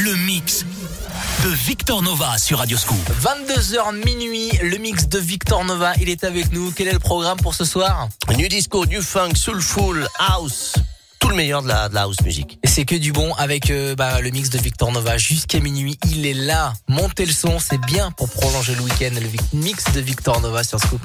le mix de Victor Nova sur Radio Scoop. 22h minuit, le mix de Victor Nova, il est avec nous. Quel est le programme pour ce soir? New disco, new funk, soulful, house, tout le meilleur de la, de la house music. Et c'est que du bon avec euh, bah, le mix de Victor Nova jusqu'à minuit. Il est là, montez le son, c'est bien pour prolonger le week-end. Le mix de Victor Nova sur Scoop.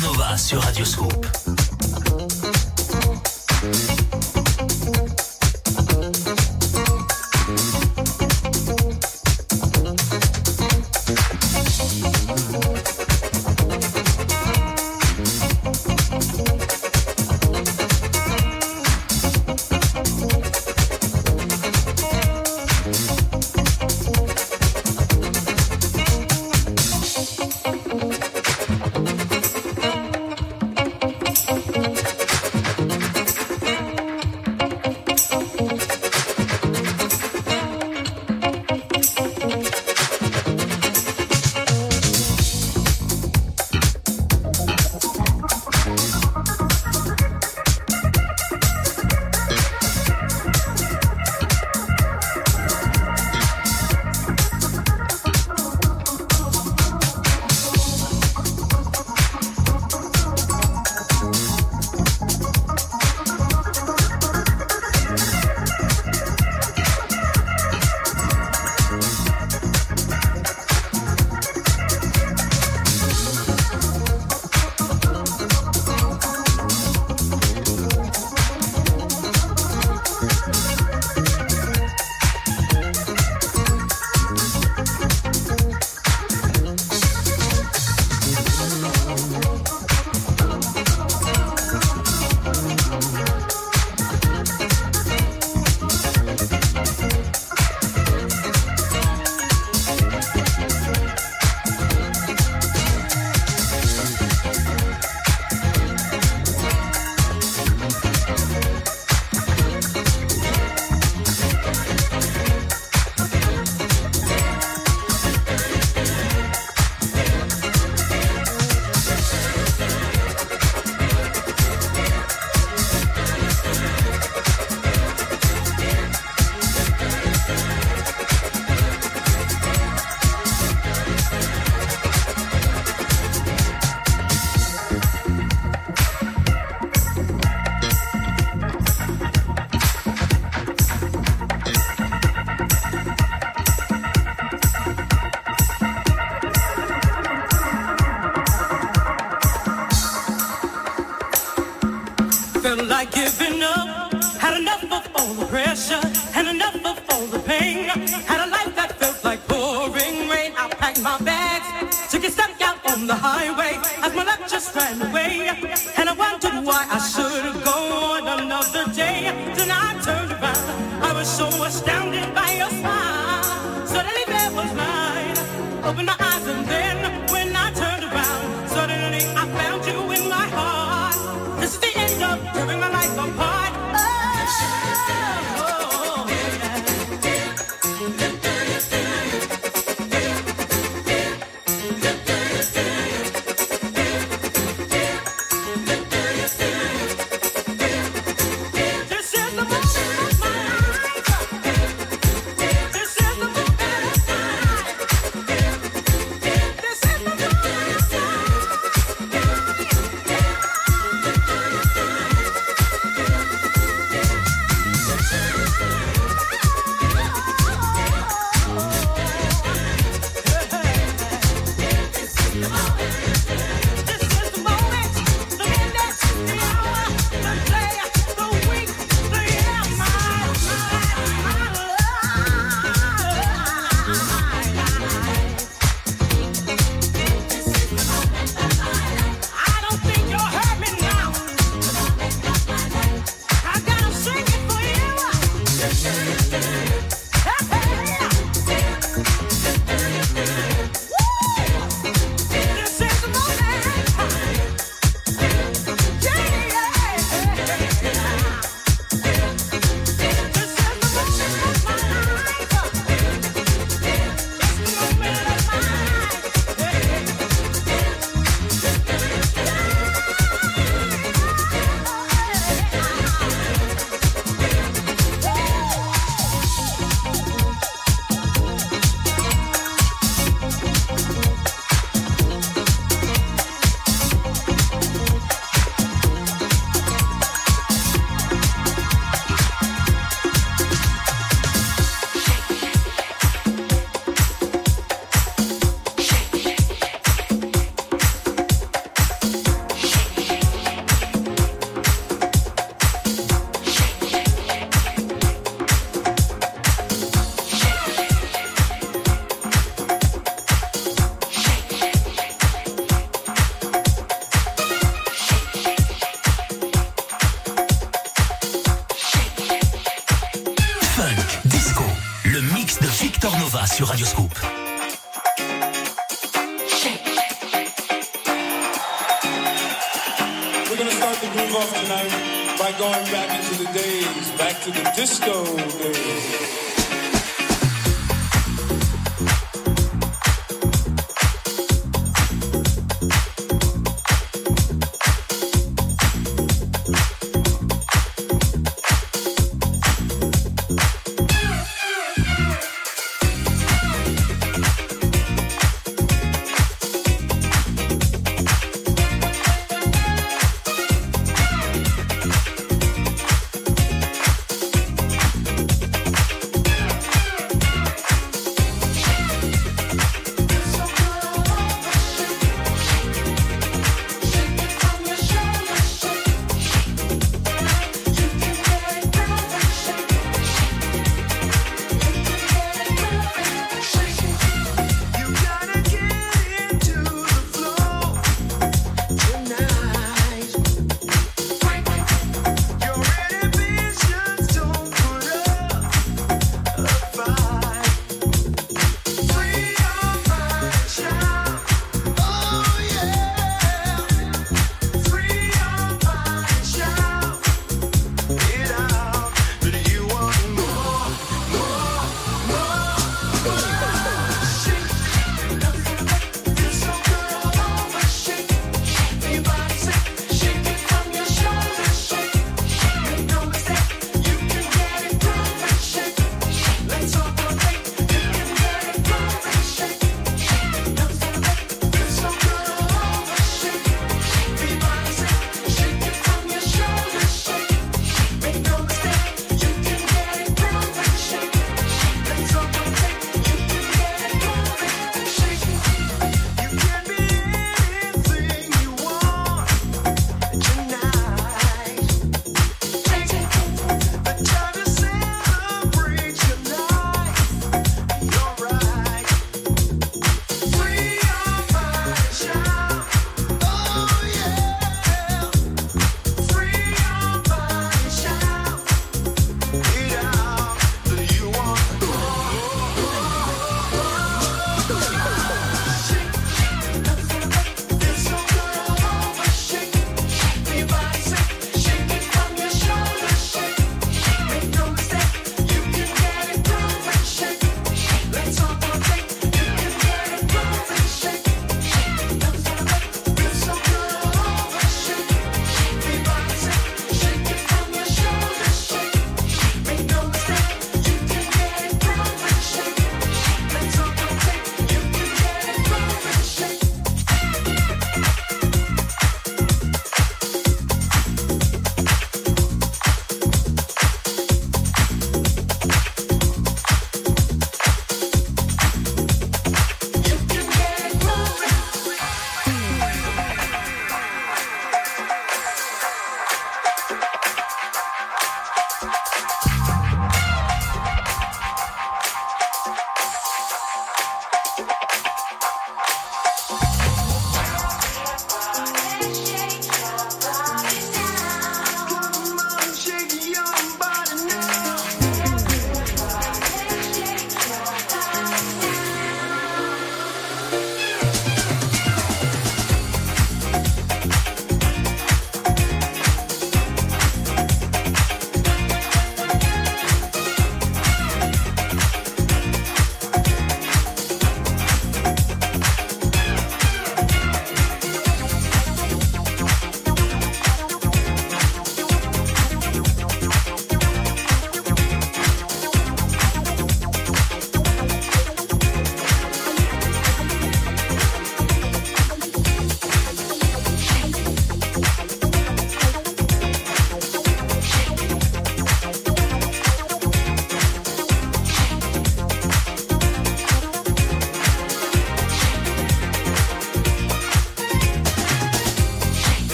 Nova sur Radioscope.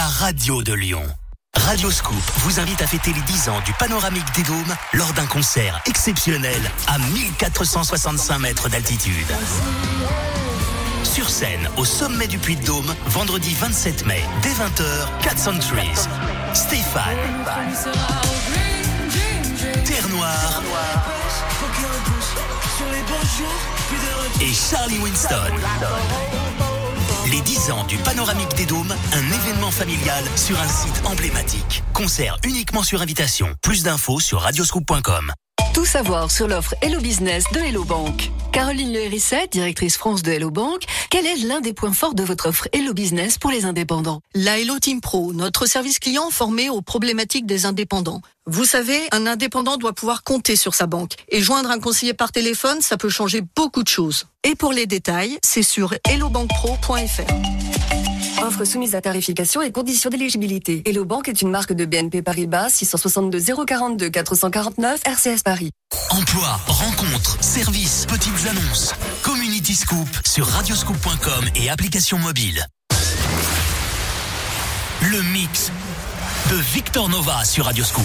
La radio de Lyon. Radio Scoop vous invite à fêter les 10 ans du panoramique des Dômes lors d'un concert exceptionnel à 1465 mètres d'altitude. Sur scène, au sommet du Puy de Dôme, vendredi 27 mai, dès 20h, 4 Trees. Stéphane. Terre Noire. Et Charlie Winston. Les 10 ans du Panoramique des Dômes, un événement familial sur un site emblématique. Concert uniquement sur invitation. Plus d'infos sur radioscoop.com. Tout savoir sur l'offre Hello Business de Hello Bank. Caroline Le Hérisset, directrice France de Hello Bank, quel est l'un des points forts de votre offre Hello Business pour les indépendants? La Hello Team Pro, notre service client formé aux problématiques des indépendants. Vous savez, un indépendant doit pouvoir compter sur sa banque. Et joindre un conseiller par téléphone, ça peut changer beaucoup de choses. Et pour les détails, c'est sur hellobankpro.fr. Offre soumise à tarification et conditions d'éligibilité. Hello Bank est une marque de BNP Paribas 662 042 449 RCS Paris. Emploi, rencontres, services, petites annonces. Community Scoop sur radioscoop.com et application mobile. Le mix de Victor Nova sur Radioscoop.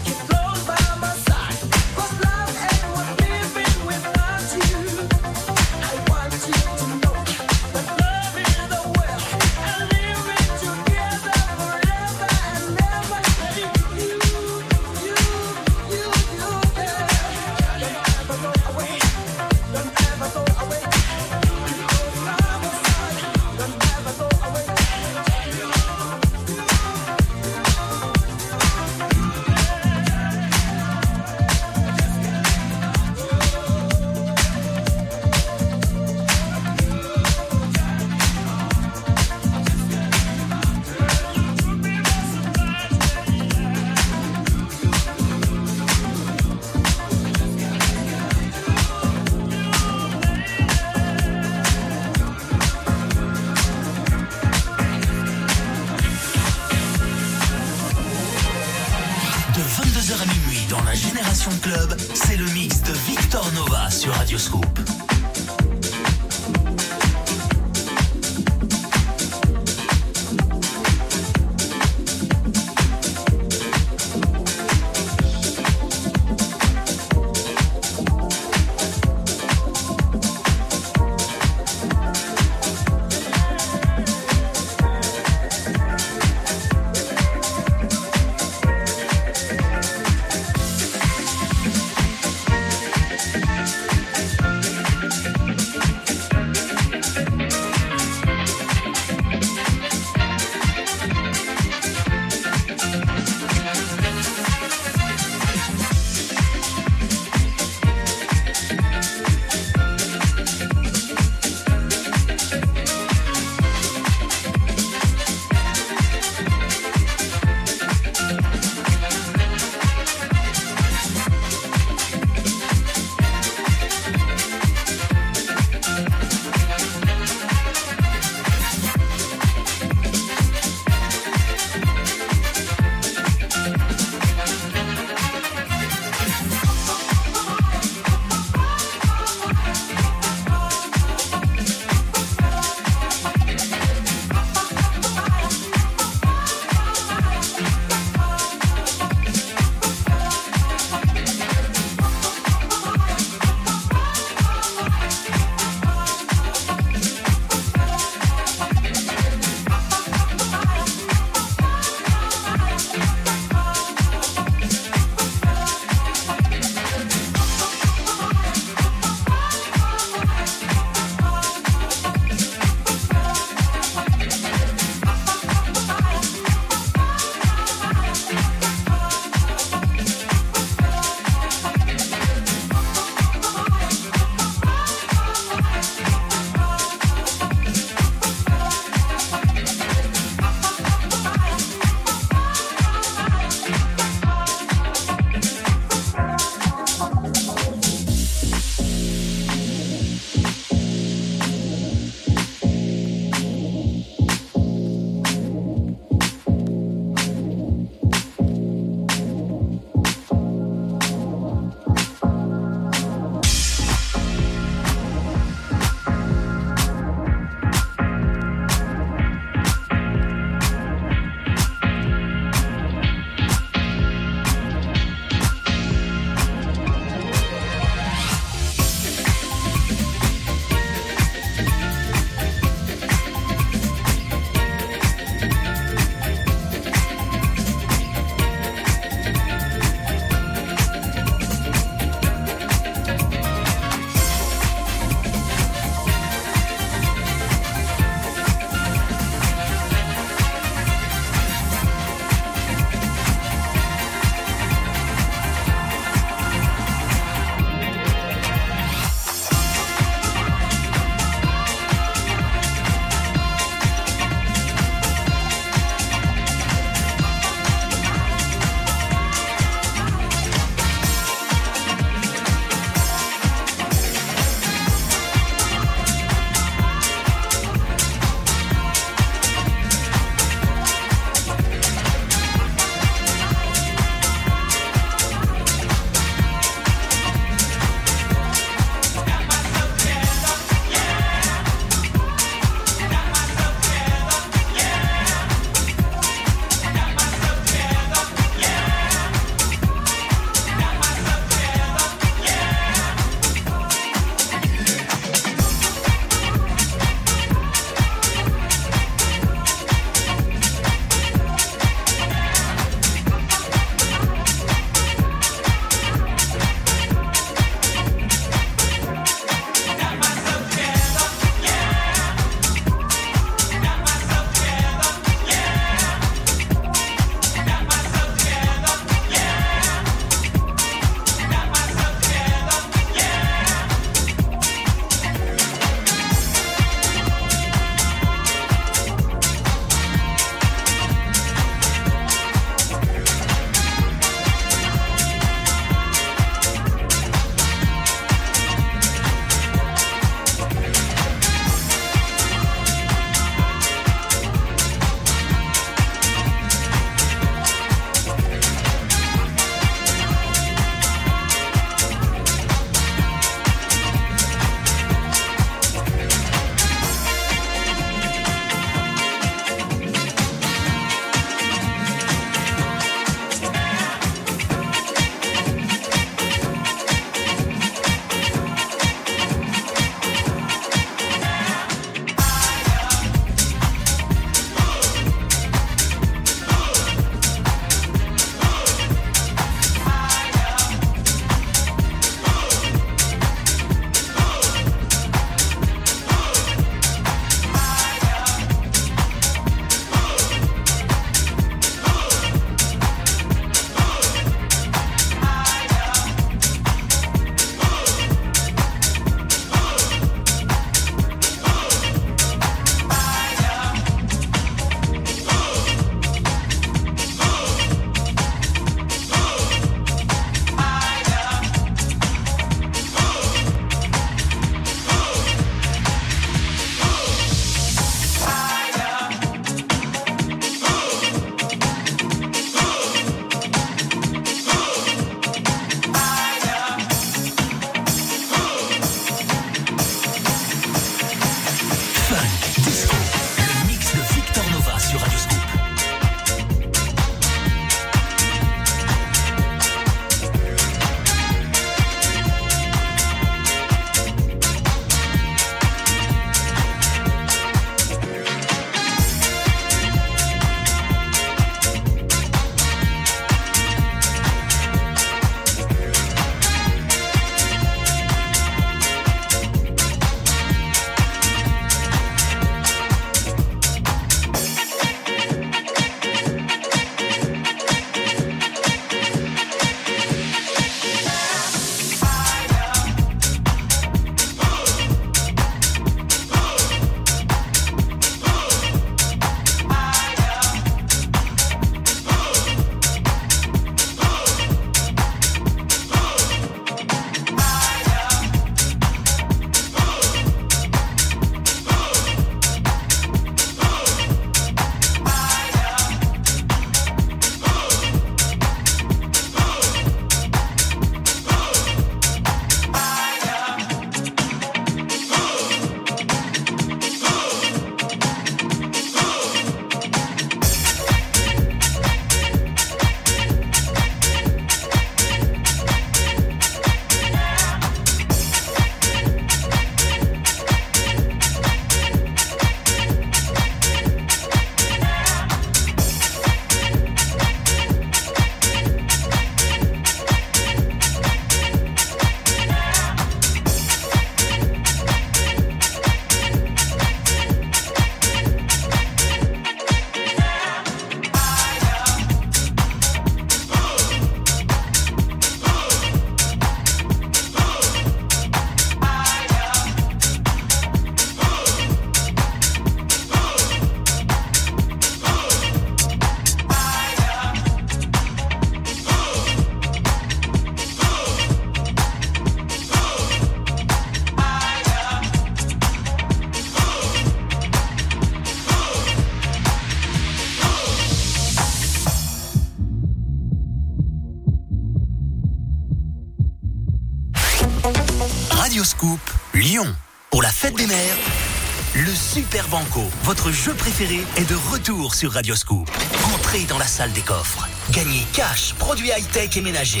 Super Banco, votre jeu préféré, est de retour sur Radioscoop. Entrez dans la salle des coffres. Gagnez cash, produits high-tech et ménagers.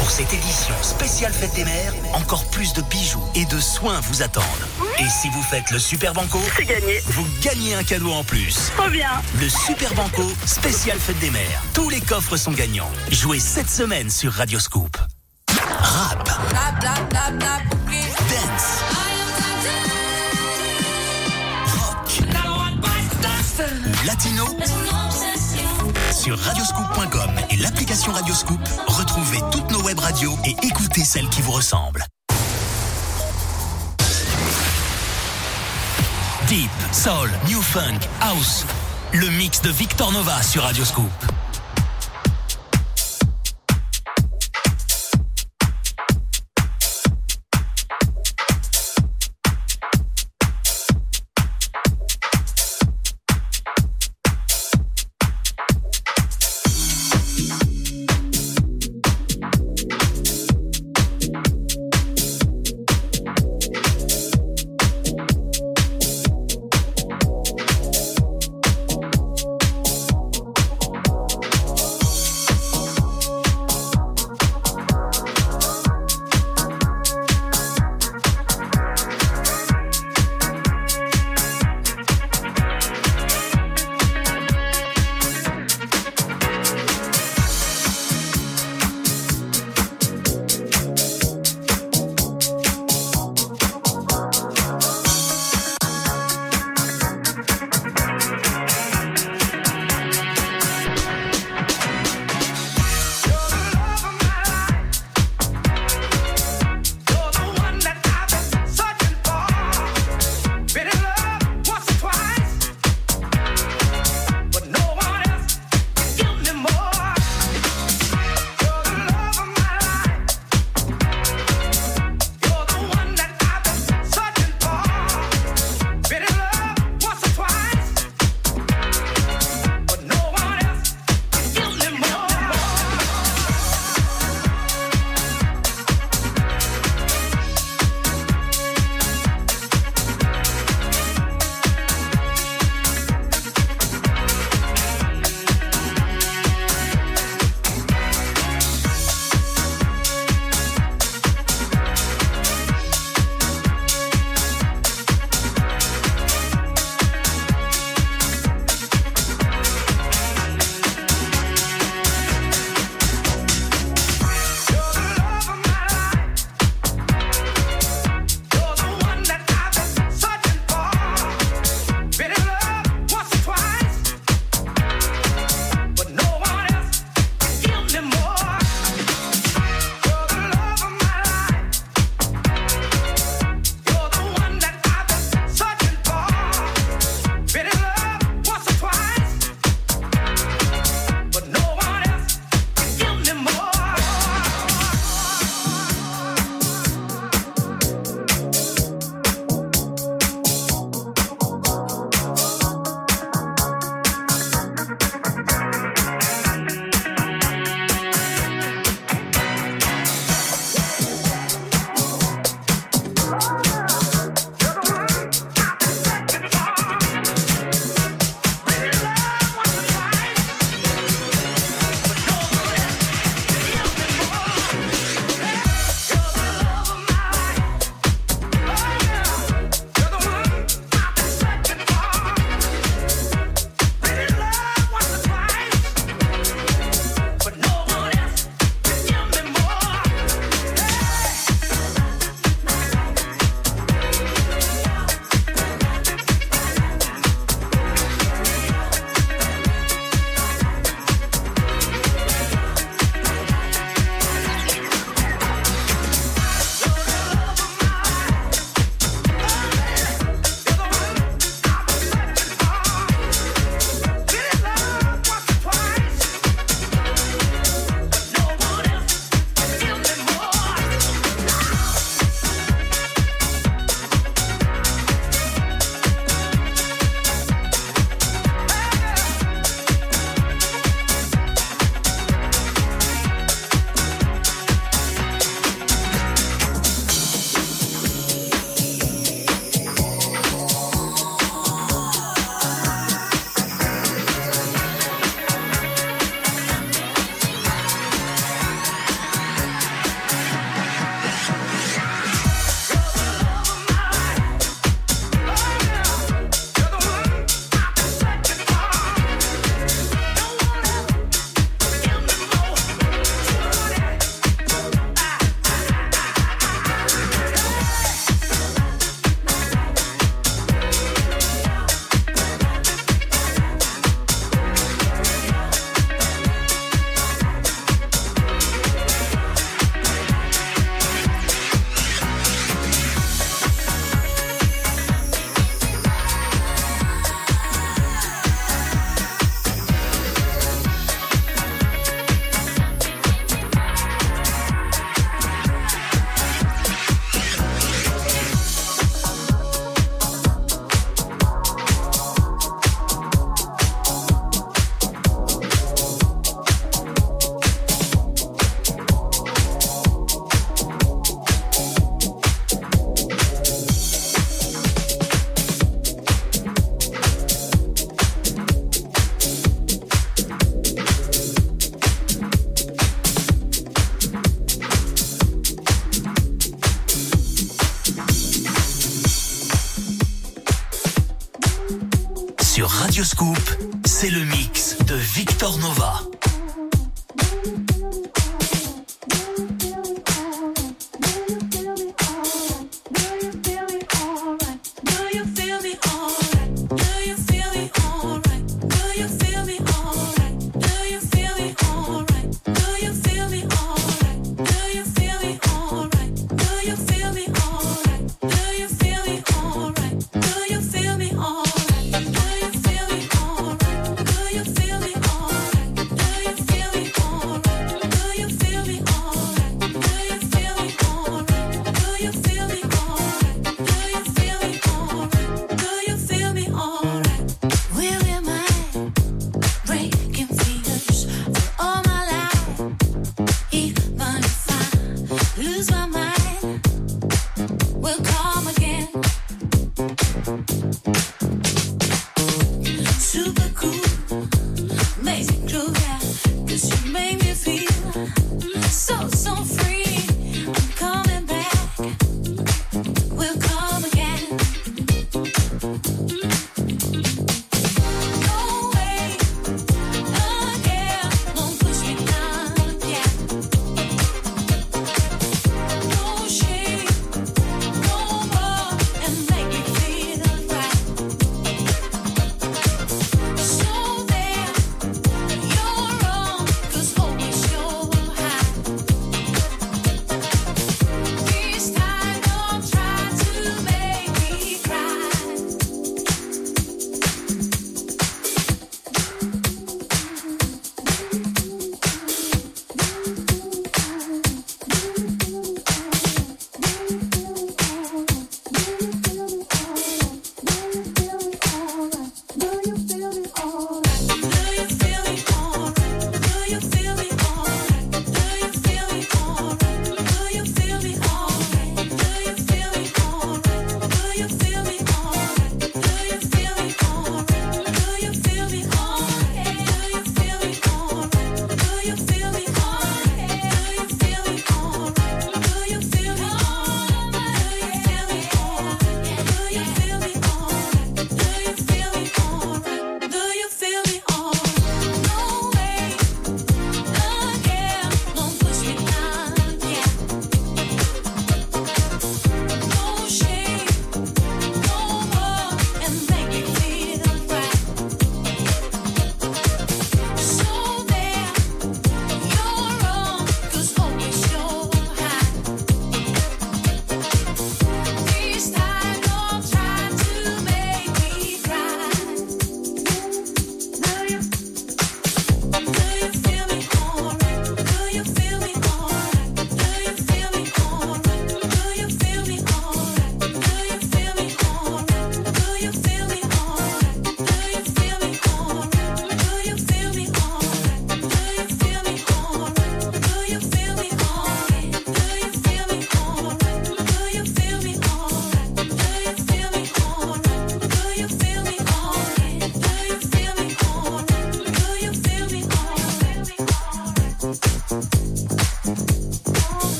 Pour cette édition spéciale Fête des Mères, encore plus de bijoux et de soins vous attendent. Et si vous faites le Super Banco, C'est gagné. vous gagnez un cadeau en plus. Trop bien. Le Super Banco spécial Fête des Mères. Tous les coffres sont gagnants. Jouez cette semaine sur Radioscoop. Soul, New Funk, House. Le mix de Victor Nova sur Radioscoop. Thank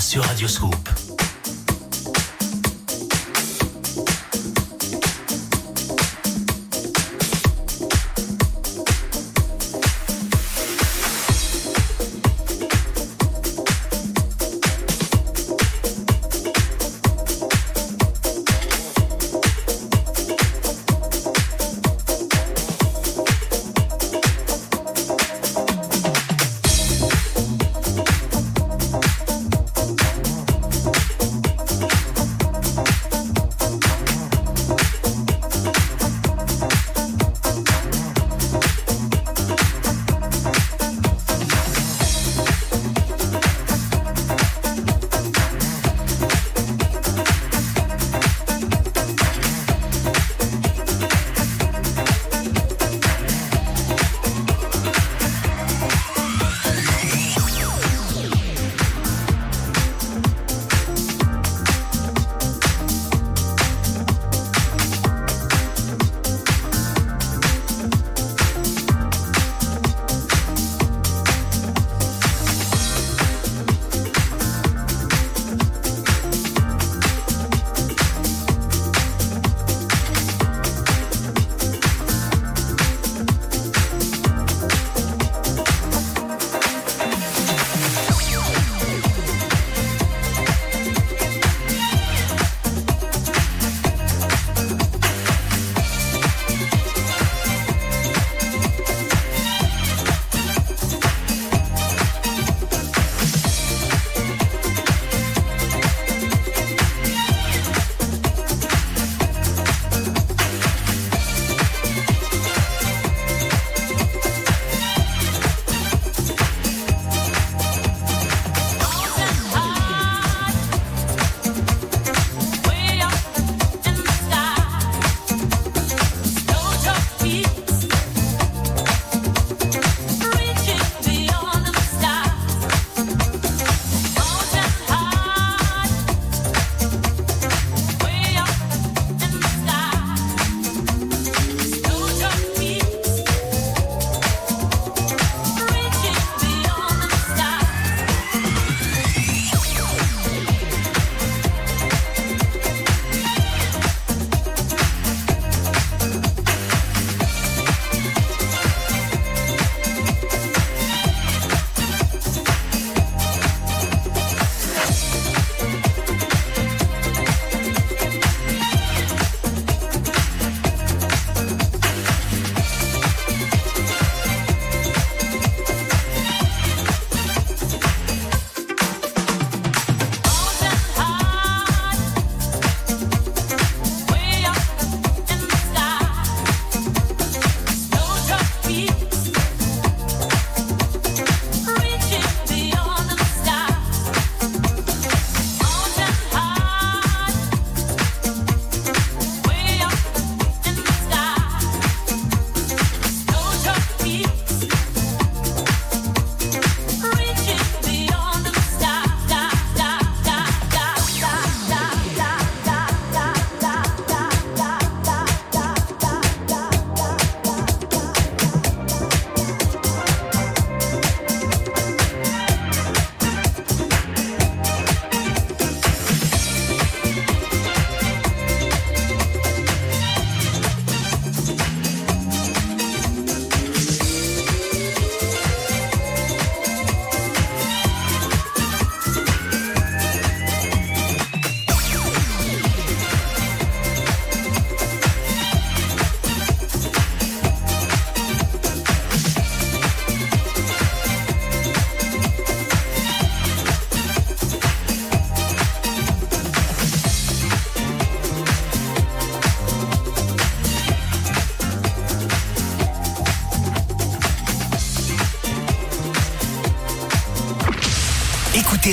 sur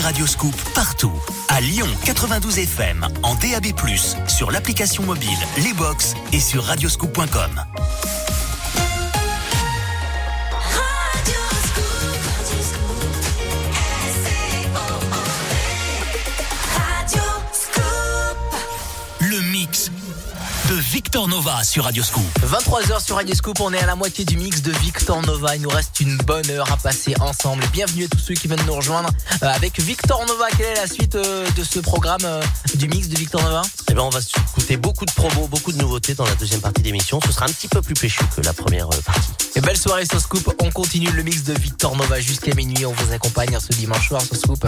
Radioscoop partout. À Lyon 92 FM, en DAB+, sur l'application mobile, les box et sur radioscoop.com. Victor Nova sur Radioscoop. 23h sur Radio Scoop, on est à la moitié du mix de Victor Nova. Il nous reste une bonne heure à passer ensemble. Bienvenue à tous ceux qui viennent nous rejoindre euh, avec Victor Nova. Quelle est la suite euh, de ce programme euh, du mix de Victor Nova? Eh ben, on va écouter beaucoup de promos, beaucoup de nouveautés dans la deuxième partie d'émission. Ce sera un petit peu plus péchu que la première partie. Et belle soirée sur Scoop. On continue le mix de Victor Nova jusqu'à minuit. On vous accompagne ce dimanche soir sur Scoop.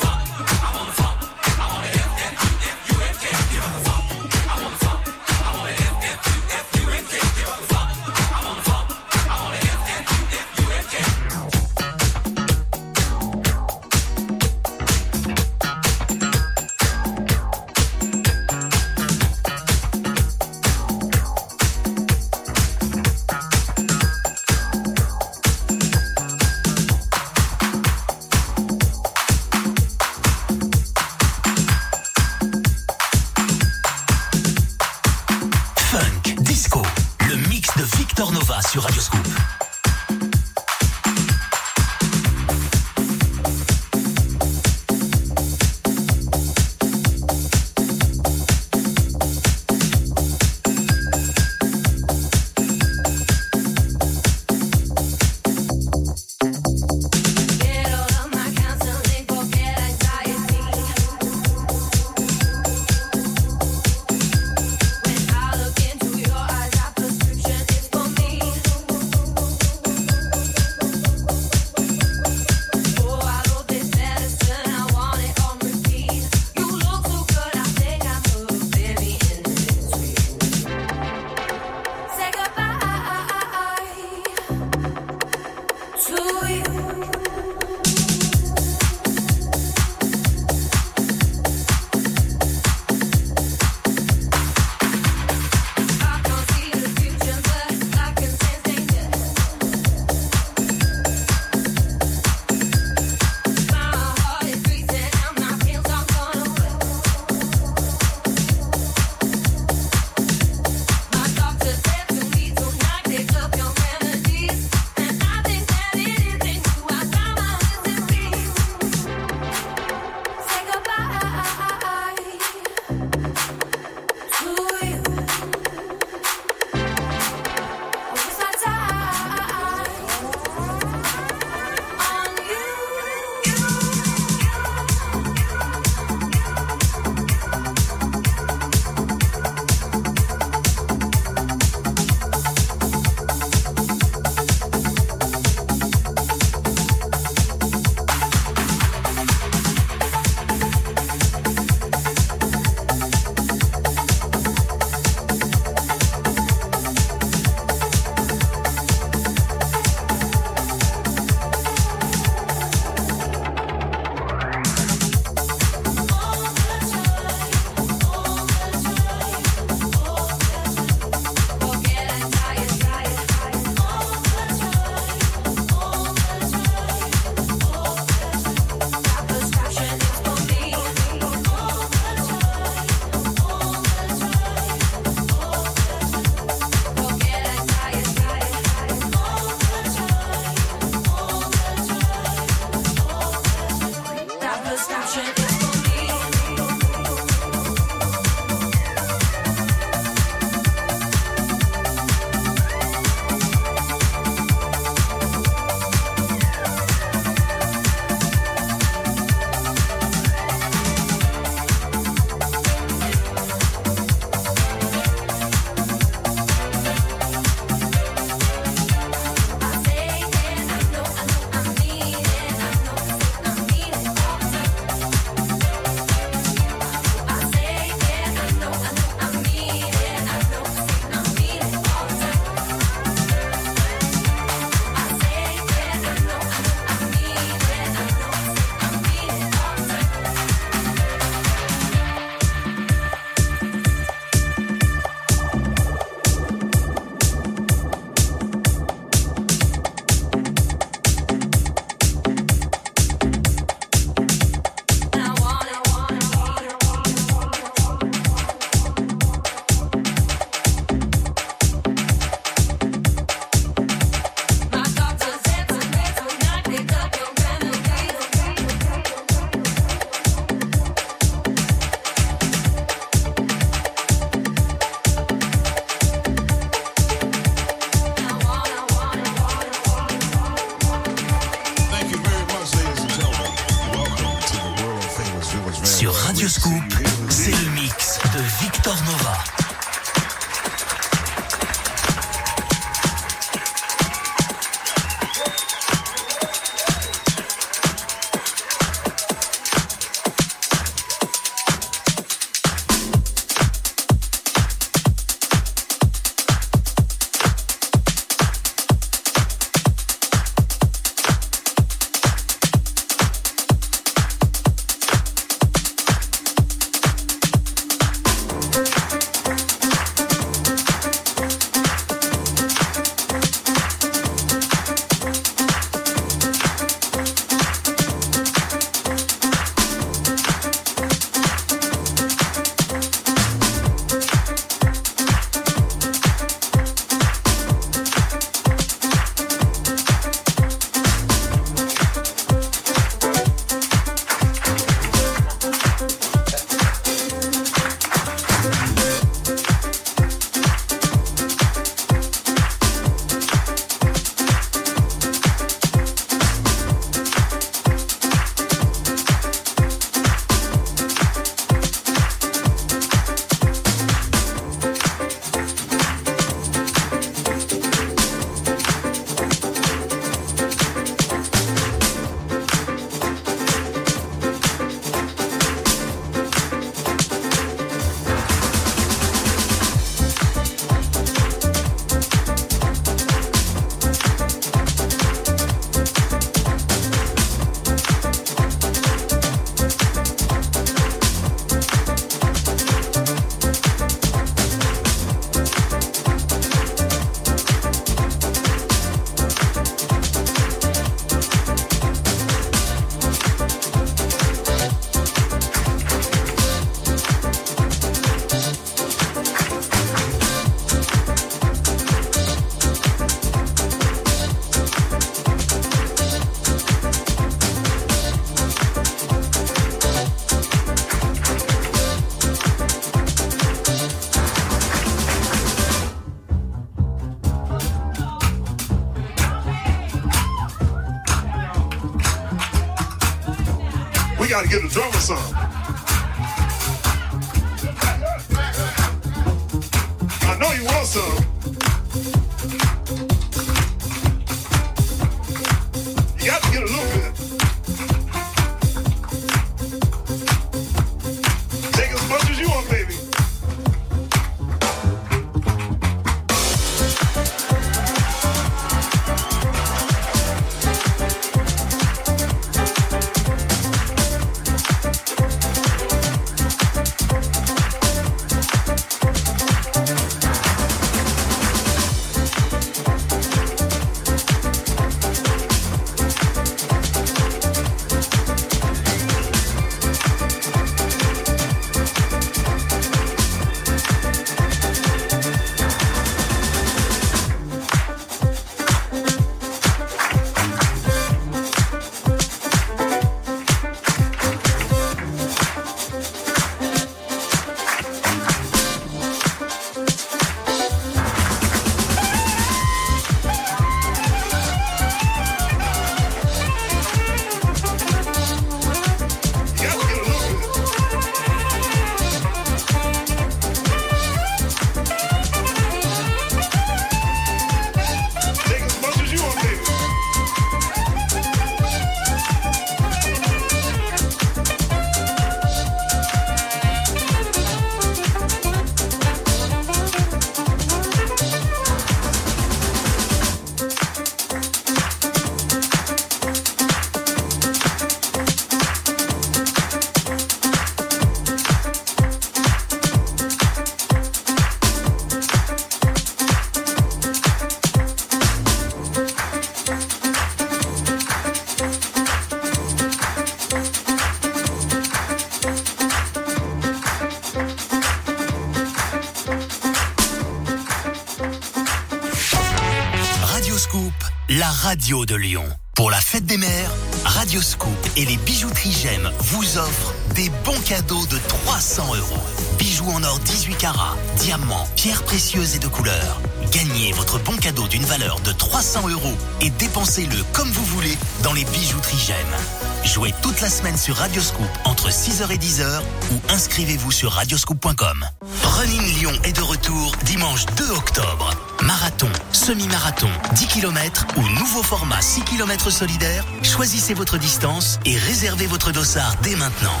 Radio de Lyon. Pour la fête des mères, Radio Scoop et les bijouteries J'aime vous offrent des bons cadeaux de 300 euros. Bijoux en or 18 carats, diamants, pierres précieuses et de couleur. Gagnez votre bon cadeau d'une valeur de 300 euros et dépensez-le comme vous voulez dans les bijouteries J'aime. Jouez toute la semaine sur Radioscoop entre 6h et 10h ou inscrivez-vous sur radioscoop.com. Running Lyon est de retour dimanche 2 octobre. Marathon, semi-marathon, 10 km ou nouveau format 6 km solidaire, choisissez votre distance et réservez votre dossard dès maintenant.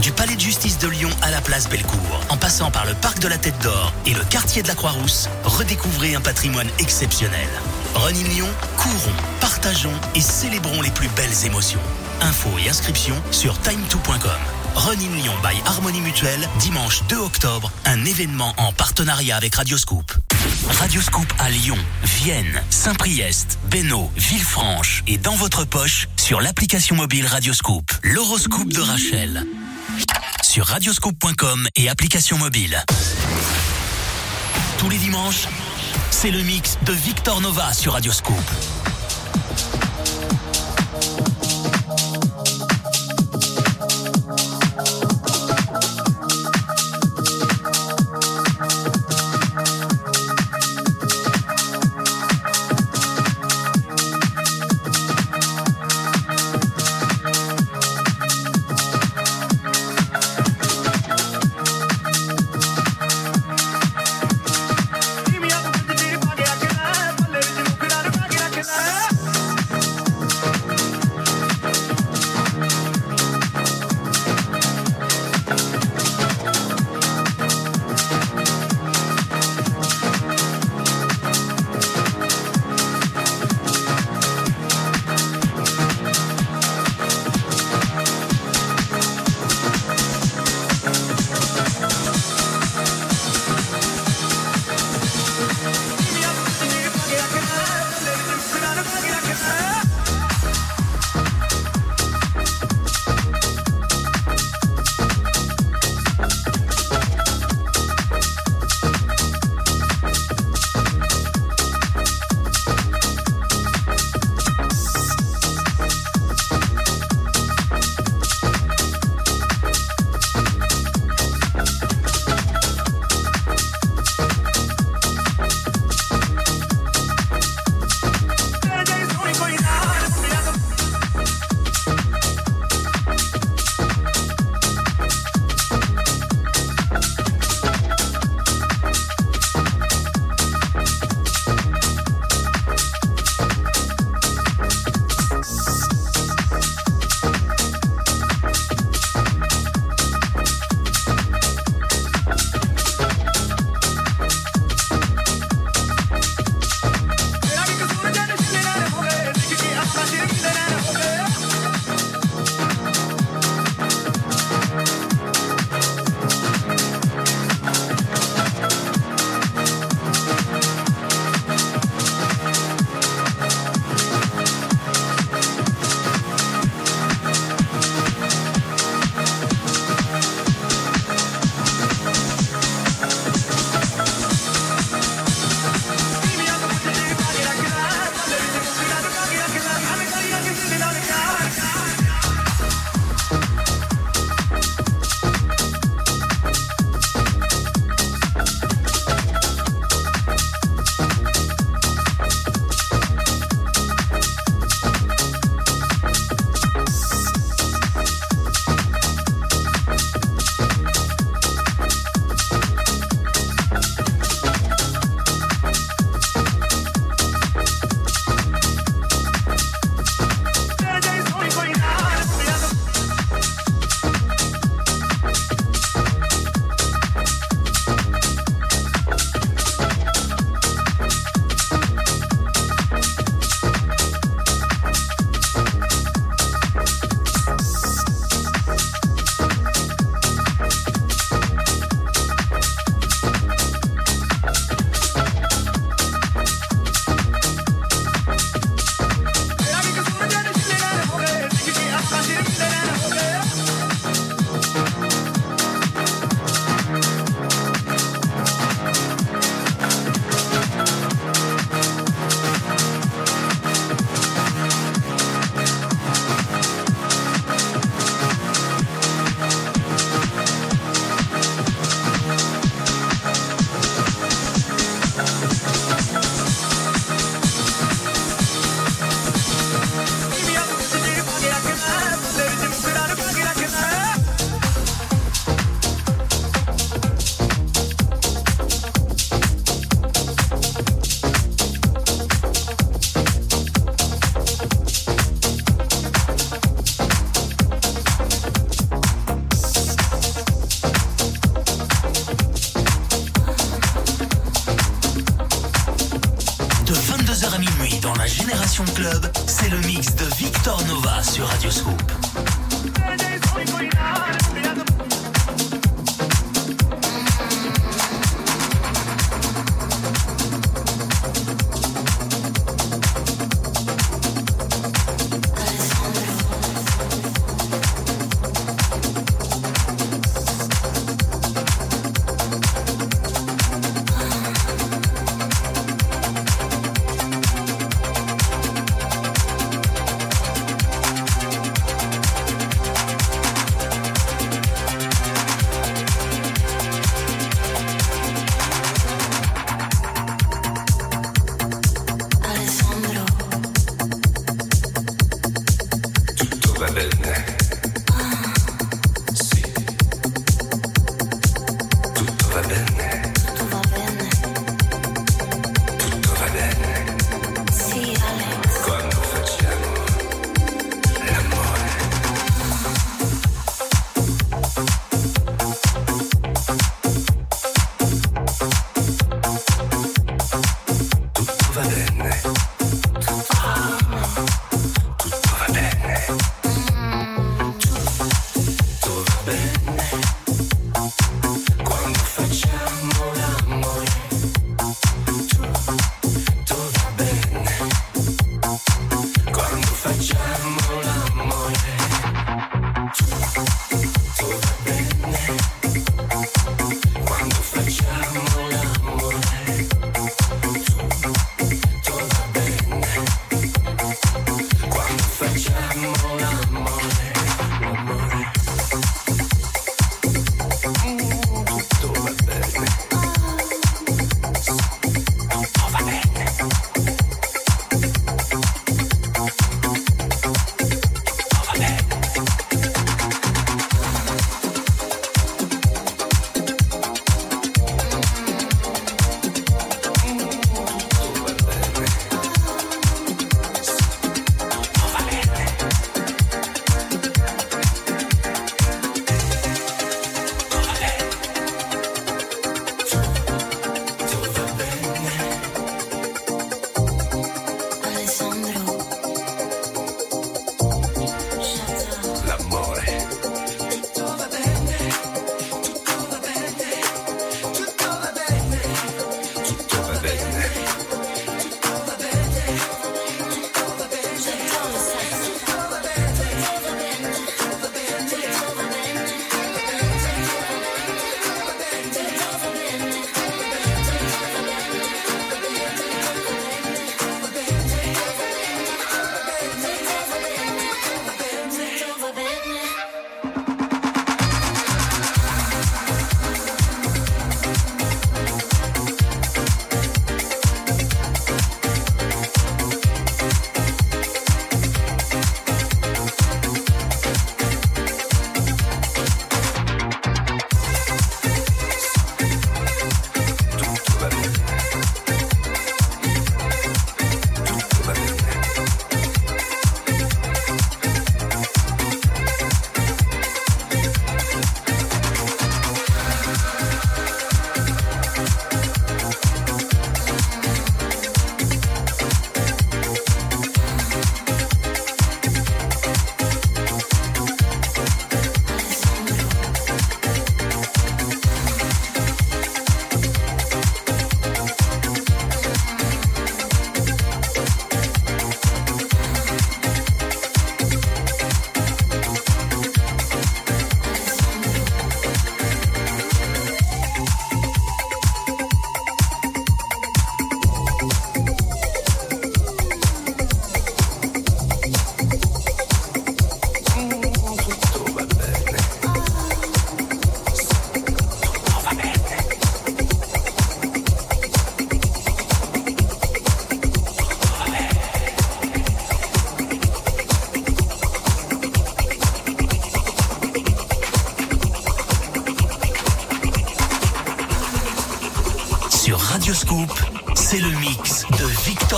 Du Palais de justice de Lyon à la place Bellecour, en passant par le Parc de la Tête d'Or et le quartier de la Croix-Rousse, redécouvrez un patrimoine exceptionnel. Running Lyon, courons, partageons et célébrons les plus belles émotions. Infos et inscriptions sur time2.com. Running Lyon by Harmonie Mutuelle, dimanche 2 octobre, un événement en partenariat avec Radioscoop. Radioscoop à Lyon, Vienne, Saint-Priest, Bénaud, Villefranche et dans votre poche sur l'application mobile Radioscoop. L'horoscope de Rachel. Sur radioscoop.com et application mobile. Tous les dimanches, c'est le mix de Victor Nova sur Radioscoop.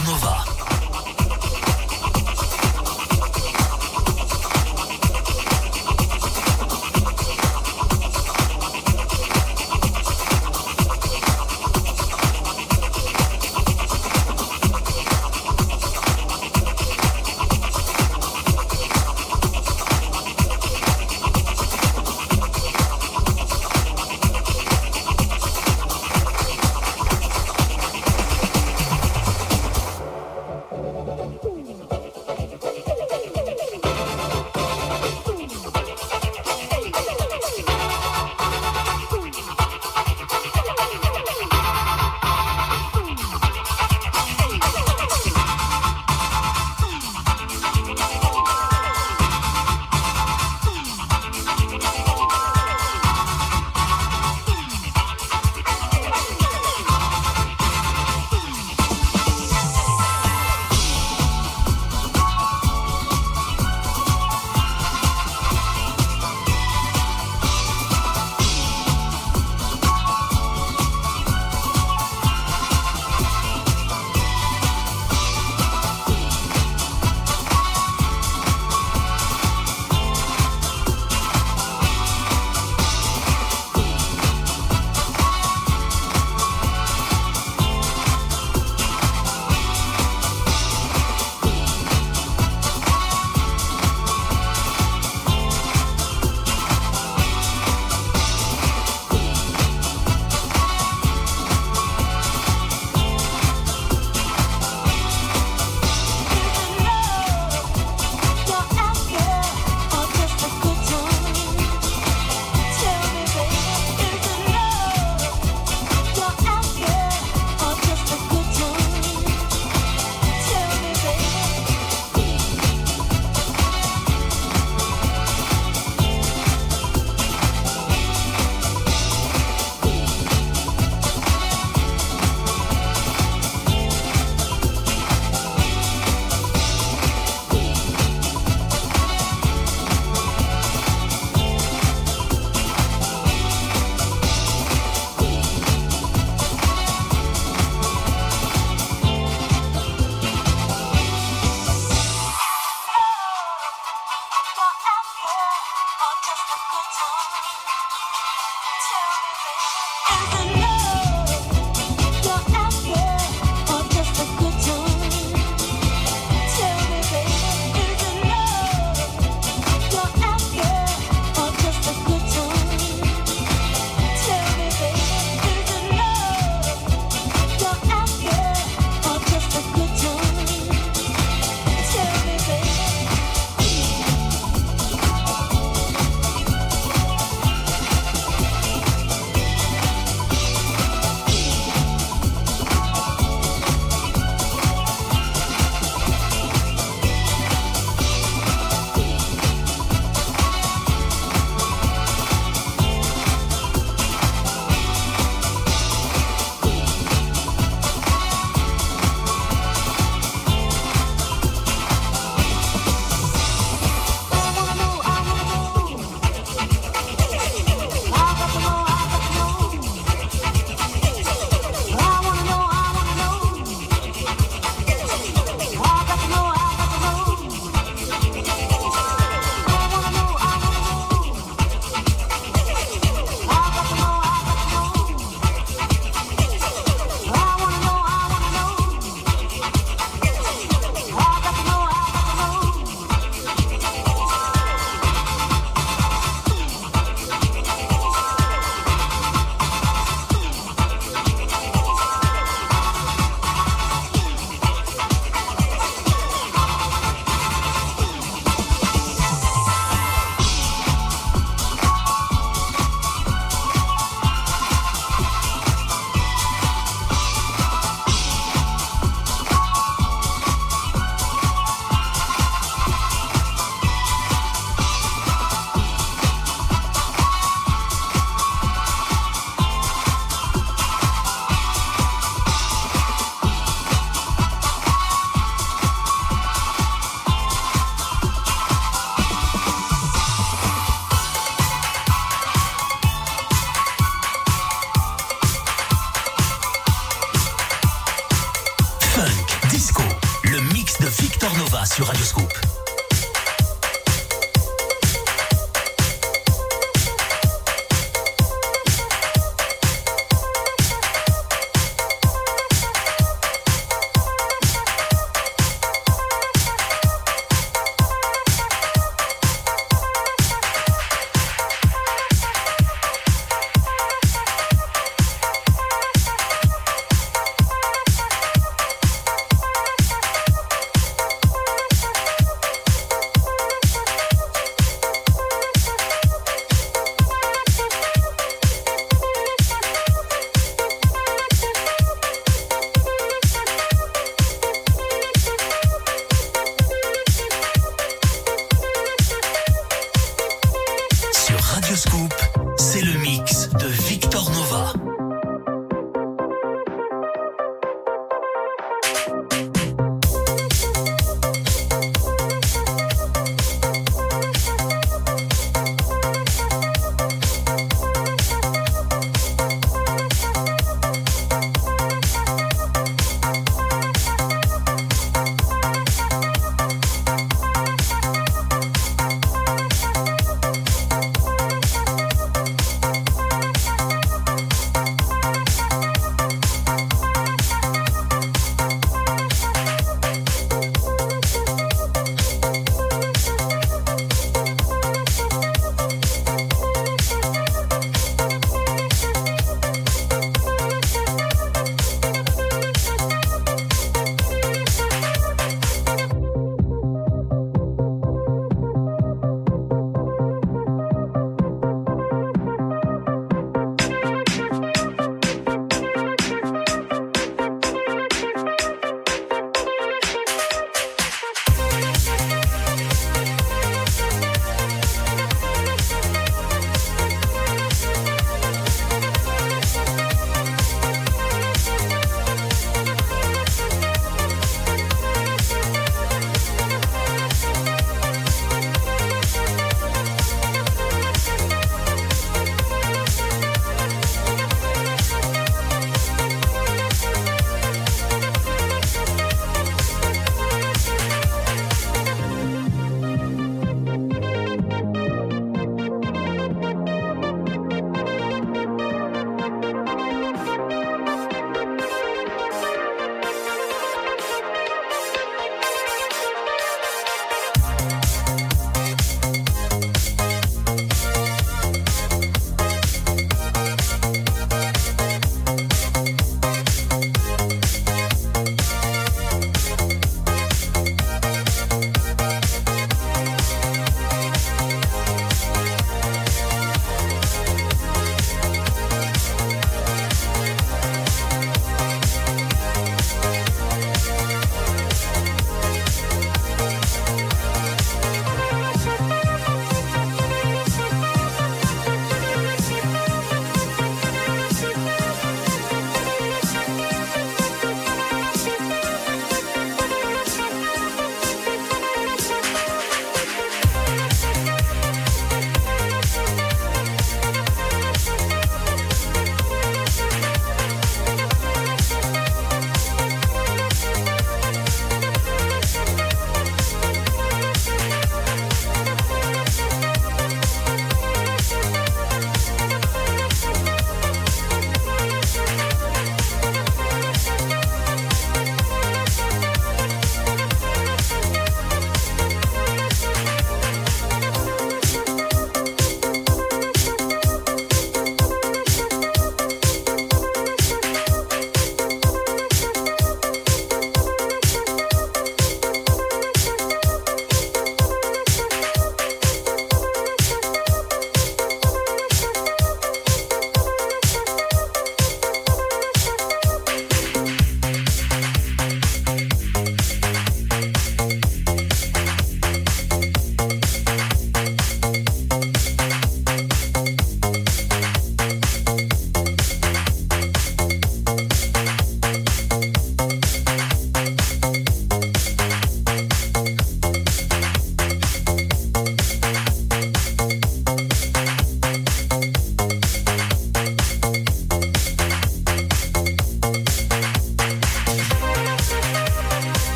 Nova.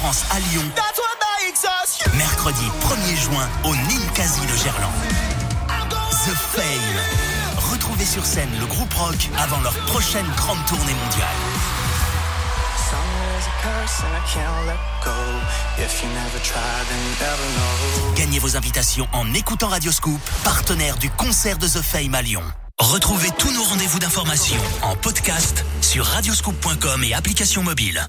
France à Lyon. Mercredi 1er juin au Ninkasi de Gerland. The Fame. Retrouvez sur scène le groupe rock avant leur prochaine grande tournée mondiale. Gagnez vos invitations en écoutant Radioscoop, partenaire du concert de The Fame à Lyon. Retrouvez tous nos rendez-vous d'information en podcast sur radioscoop.com et application mobile.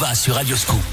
Nova sur Radioscoop.